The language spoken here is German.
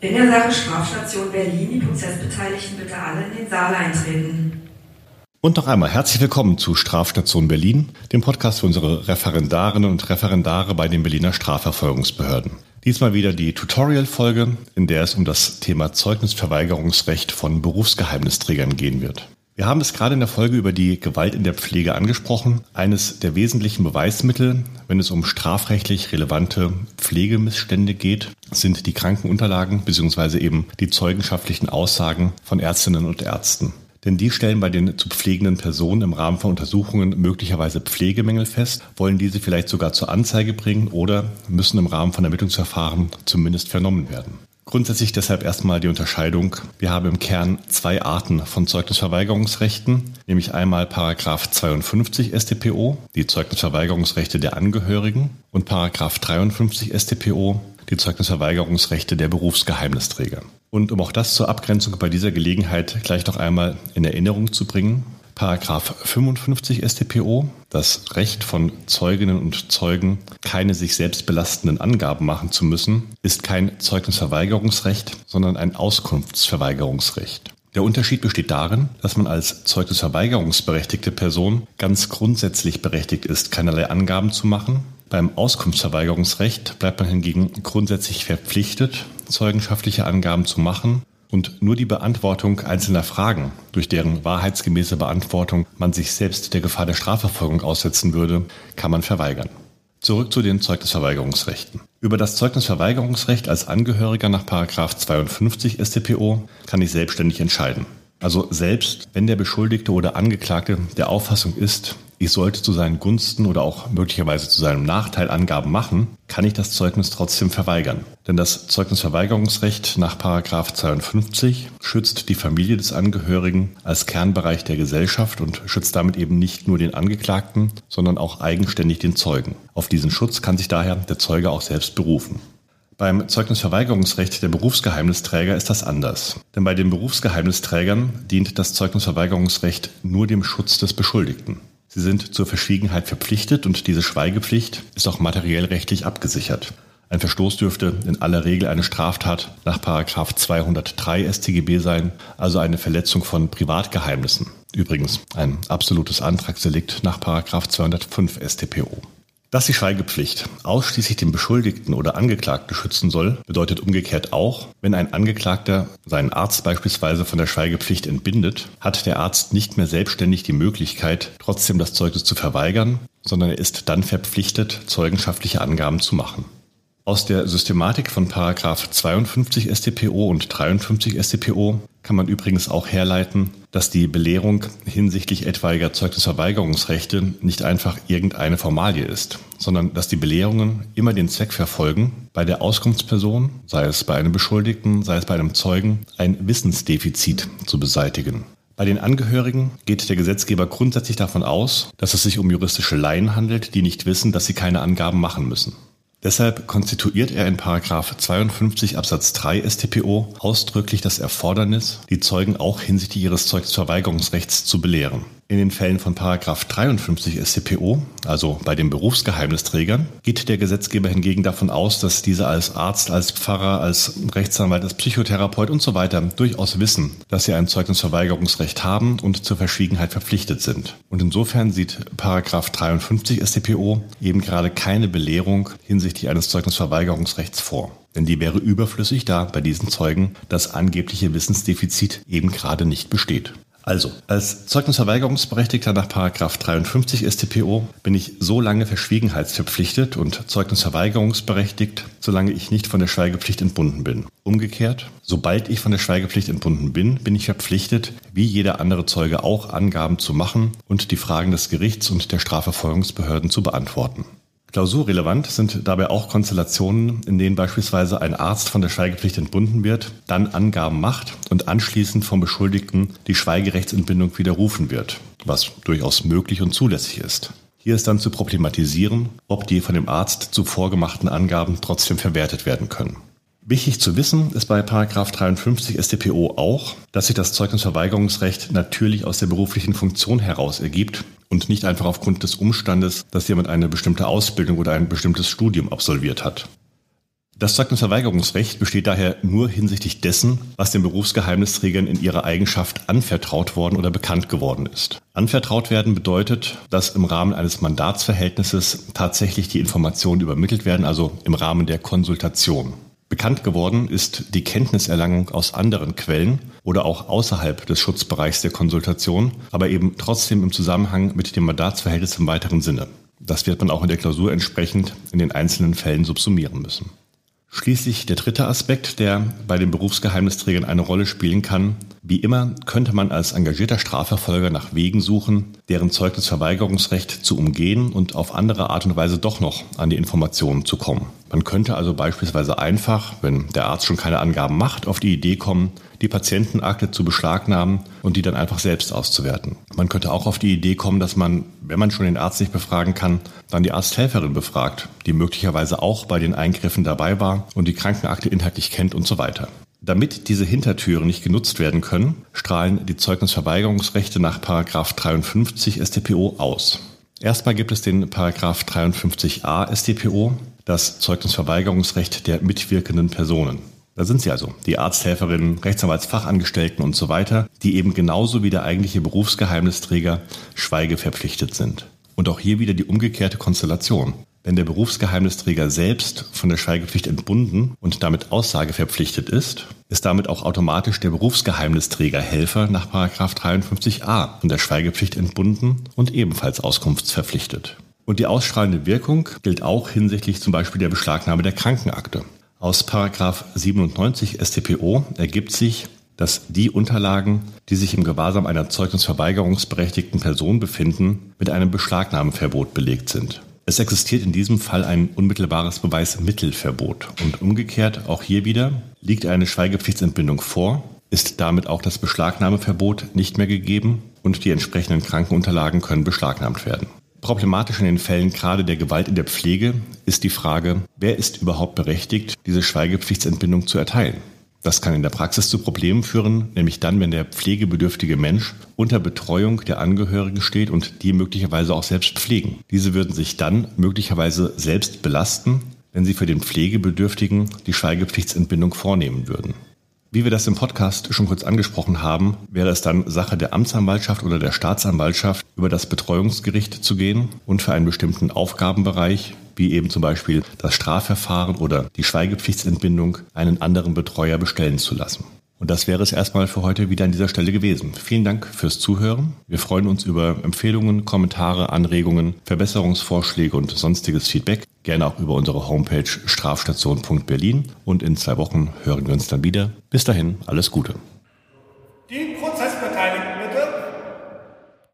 In der Sache Strafstation Berlin die Prozessbeteiligten bitte alle in den Saal eintreten. Und noch einmal herzlich willkommen zu Strafstation Berlin, dem Podcast für unsere Referendarinnen und Referendare bei den Berliner Strafverfolgungsbehörden. Diesmal wieder die Tutorial-Folge, in der es um das Thema Zeugnisverweigerungsrecht von Berufsgeheimnisträgern gehen wird. Wir haben es gerade in der Folge über die Gewalt in der Pflege angesprochen. Eines der wesentlichen Beweismittel, wenn es um strafrechtlich relevante Pflegemissstände geht, sind die Krankenunterlagen bzw. eben die zeugenschaftlichen Aussagen von Ärztinnen und Ärzten. Denn die stellen bei den zu pflegenden Personen im Rahmen von Untersuchungen möglicherweise Pflegemängel fest, wollen diese vielleicht sogar zur Anzeige bringen oder müssen im Rahmen von Ermittlungsverfahren zumindest vernommen werden. Grundsätzlich deshalb erstmal die Unterscheidung. Wir haben im Kern zwei Arten von Zeugnisverweigerungsrechten, nämlich einmal Paragraph 52 StPO, die Zeugnisverweigerungsrechte der Angehörigen, und Paragraph 53 StPO, die Zeugnisverweigerungsrechte der Berufsgeheimnisträger. Und um auch das zur Abgrenzung bei dieser Gelegenheit gleich noch einmal in Erinnerung zu bringen, Paragraph 55 StPO, das Recht von Zeuginnen und Zeugen, keine sich selbst belastenden Angaben machen zu müssen, ist kein Zeugnisverweigerungsrecht, sondern ein Auskunftsverweigerungsrecht. Der Unterschied besteht darin, dass man als Zeugnisverweigerungsberechtigte Person ganz grundsätzlich berechtigt ist, keinerlei Angaben zu machen. Beim Auskunftsverweigerungsrecht bleibt man hingegen grundsätzlich verpflichtet, zeugenschaftliche Angaben zu machen und nur die Beantwortung einzelner Fragen, durch deren wahrheitsgemäße Beantwortung man sich selbst der Gefahr der Strafverfolgung aussetzen würde, kann man verweigern. Zurück zu den Zeugnisverweigerungsrechten. Über das Zeugnisverweigerungsrecht als Angehöriger nach 52 StPO kann ich selbstständig entscheiden. Also selbst wenn der Beschuldigte oder Angeklagte der Auffassung ist, ich sollte zu seinen Gunsten oder auch möglicherweise zu seinem Nachteil Angaben machen, kann ich das Zeugnis trotzdem verweigern. Denn das Zeugnisverweigerungsrecht nach 52 schützt die Familie des Angehörigen als Kernbereich der Gesellschaft und schützt damit eben nicht nur den Angeklagten, sondern auch eigenständig den Zeugen. Auf diesen Schutz kann sich daher der Zeuge auch selbst berufen. Beim Zeugnisverweigerungsrecht der Berufsgeheimnisträger ist das anders. Denn bei den Berufsgeheimnisträgern dient das Zeugnisverweigerungsrecht nur dem Schutz des Beschuldigten. Sie sind zur Verschwiegenheit verpflichtet und diese Schweigepflicht ist auch materiell rechtlich abgesichert. Ein Verstoß dürfte in aller Regel eine Straftat nach 203 StGB sein, also eine Verletzung von Privatgeheimnissen. Übrigens ein absolutes Antragsdelikt nach 205 StPO. Dass die Schweigepflicht ausschließlich den Beschuldigten oder Angeklagten schützen soll, bedeutet umgekehrt auch, wenn ein Angeklagter seinen Arzt beispielsweise von der Schweigepflicht entbindet, hat der Arzt nicht mehr selbstständig die Möglichkeit, trotzdem das Zeugnis zu verweigern, sondern er ist dann verpflichtet, zeugenschaftliche Angaben zu machen. Aus der Systematik von Paragraph 52 StPO und 53 StPO kann man übrigens auch herleiten, dass die Belehrung hinsichtlich etwaiger Zeugnisverweigerungsrechte nicht einfach irgendeine Formalie ist, sondern dass die Belehrungen immer den Zweck verfolgen, bei der Auskunftsperson, sei es bei einem Beschuldigten, sei es bei einem Zeugen, ein Wissensdefizit zu beseitigen. Bei den Angehörigen geht der Gesetzgeber grundsätzlich davon aus, dass es sich um juristische Laien handelt, die nicht wissen, dass sie keine Angaben machen müssen. Deshalb konstituiert er in 52 Absatz 3 StPO ausdrücklich das Erfordernis, die Zeugen auch hinsichtlich ihres Zeugnisverweigerungsrechts zu belehren. In den Fällen von 53 StPO, also bei den Berufsgeheimnisträgern, geht der Gesetzgeber hingegen davon aus, dass diese als Arzt, als Pfarrer, als Rechtsanwalt, als Psychotherapeut und so weiter durchaus wissen, dass sie ein Zeugnisverweigerungsrecht haben und zur Verschwiegenheit verpflichtet sind. Und insofern sieht 53 StPO eben gerade keine Belehrung hinsichtlich eines Zeugnisverweigerungsrechts vor. Denn die wäre überflüssig, da bei diesen Zeugen das angebliche Wissensdefizit eben gerade nicht besteht. Also, als Zeugnisverweigerungsberechtigter nach 53 StPO bin ich so lange verschwiegenheitsverpflichtet und Zeugnisverweigerungsberechtigt, solange ich nicht von der Schweigepflicht entbunden bin. Umgekehrt, sobald ich von der Schweigepflicht entbunden bin, bin ich verpflichtet, wie jeder andere Zeuge auch Angaben zu machen und die Fragen des Gerichts und der Strafverfolgungsbehörden zu beantworten. Klausurrelevant sind dabei auch Konstellationen, in denen beispielsweise ein Arzt von der Schweigepflicht entbunden wird, dann Angaben macht und anschließend vom Beschuldigten die Schweigerechtsentbindung widerrufen wird, was durchaus möglich und zulässig ist. Hier ist dann zu problematisieren, ob die von dem Arzt zuvor gemachten Angaben trotzdem verwertet werden können. Wichtig zu wissen ist bei 53 StPO auch, dass sich das Zeugnisverweigerungsrecht natürlich aus der beruflichen Funktion heraus ergibt und nicht einfach aufgrund des Umstandes, dass jemand eine bestimmte Ausbildung oder ein bestimmtes Studium absolviert hat. Das Zeugnisverweigerungsrecht besteht daher nur hinsichtlich dessen, was den Berufsgeheimnisträgern in ihrer Eigenschaft anvertraut worden oder bekannt geworden ist. Anvertraut werden bedeutet, dass im Rahmen eines Mandatsverhältnisses tatsächlich die Informationen übermittelt werden, also im Rahmen der Konsultation. Bekannt geworden ist die Kenntniserlangung aus anderen Quellen oder auch außerhalb des Schutzbereichs der Konsultation, aber eben trotzdem im Zusammenhang mit dem Mandatsverhältnis im weiteren Sinne. Das wird man auch in der Klausur entsprechend in den einzelnen Fällen subsumieren müssen. Schließlich der dritte Aspekt, der bei den Berufsgeheimnisträgern eine Rolle spielen kann. Wie immer könnte man als engagierter Strafverfolger nach Wegen suchen, deren Zeugnisverweigerungsrecht zu umgehen und auf andere Art und Weise doch noch an die Informationen zu kommen. Man könnte also beispielsweise einfach, wenn der Arzt schon keine Angaben macht, auf die Idee kommen, die Patientenakte zu beschlagnahmen und die dann einfach selbst auszuwerten. Man könnte auch auf die Idee kommen, dass man, wenn man schon den Arzt nicht befragen kann, dann die Arzthelferin befragt, die möglicherweise auch bei den Eingriffen dabei war und die Krankenakte inhaltlich kennt und so weiter. Damit diese Hintertüren nicht genutzt werden können, strahlen die Zeugnisverweigerungsrechte nach 53 StPO aus. Erstmal gibt es den 53a StPO, das Zeugnisverweigerungsrecht der mitwirkenden Personen. Da sind sie also, die Arzthelferinnen, Rechtsanwaltsfachangestellten und so weiter, die eben genauso wie der eigentliche Berufsgeheimnisträger schweigeverpflichtet sind. Und auch hier wieder die umgekehrte Konstellation. Wenn der Berufsgeheimnisträger selbst von der Schweigepflicht entbunden und damit aussageverpflichtet ist, ist damit auch automatisch der Berufsgeheimnisträger Helfer nach 53a von der Schweigepflicht entbunden und ebenfalls auskunftsverpflichtet. Und die ausstrahlende Wirkung gilt auch hinsichtlich zum Beispiel der Beschlagnahme der Krankenakte. Aus 97 StPO ergibt sich, dass die Unterlagen, die sich im Gewahrsam einer zeugnisverweigerungsberechtigten Person befinden, mit einem Beschlagnahmeverbot belegt sind. Es existiert in diesem Fall ein unmittelbares Beweismittelverbot und umgekehrt auch hier wieder liegt eine Schweigepflichtsentbindung vor, ist damit auch das Beschlagnahmeverbot nicht mehr gegeben und die entsprechenden Krankenunterlagen können beschlagnahmt werden. Problematisch in den Fällen gerade der Gewalt in der Pflege ist die Frage, wer ist überhaupt berechtigt, diese Schweigepflichtsentbindung zu erteilen. Das kann in der Praxis zu Problemen führen, nämlich dann, wenn der pflegebedürftige Mensch unter Betreuung der Angehörigen steht und die möglicherweise auch selbst pflegen. Diese würden sich dann möglicherweise selbst belasten, wenn sie für den Pflegebedürftigen die Schweigepflichtsentbindung vornehmen würden. Wie wir das im Podcast schon kurz angesprochen haben, wäre es dann Sache der Amtsanwaltschaft oder der Staatsanwaltschaft, über das Betreuungsgericht zu gehen und für einen bestimmten Aufgabenbereich, wie eben zum Beispiel das Strafverfahren oder die Schweigepflichtsentbindung, einen anderen Betreuer bestellen zu lassen. Und das wäre es erstmal für heute wieder an dieser Stelle gewesen. Vielen Dank fürs Zuhören. Wir freuen uns über Empfehlungen, Kommentare, Anregungen, Verbesserungsvorschläge und sonstiges Feedback. Gerne auch über unsere Homepage strafstation.berlin. Und in zwei Wochen hören wir uns dann wieder. Bis dahin, alles Gute.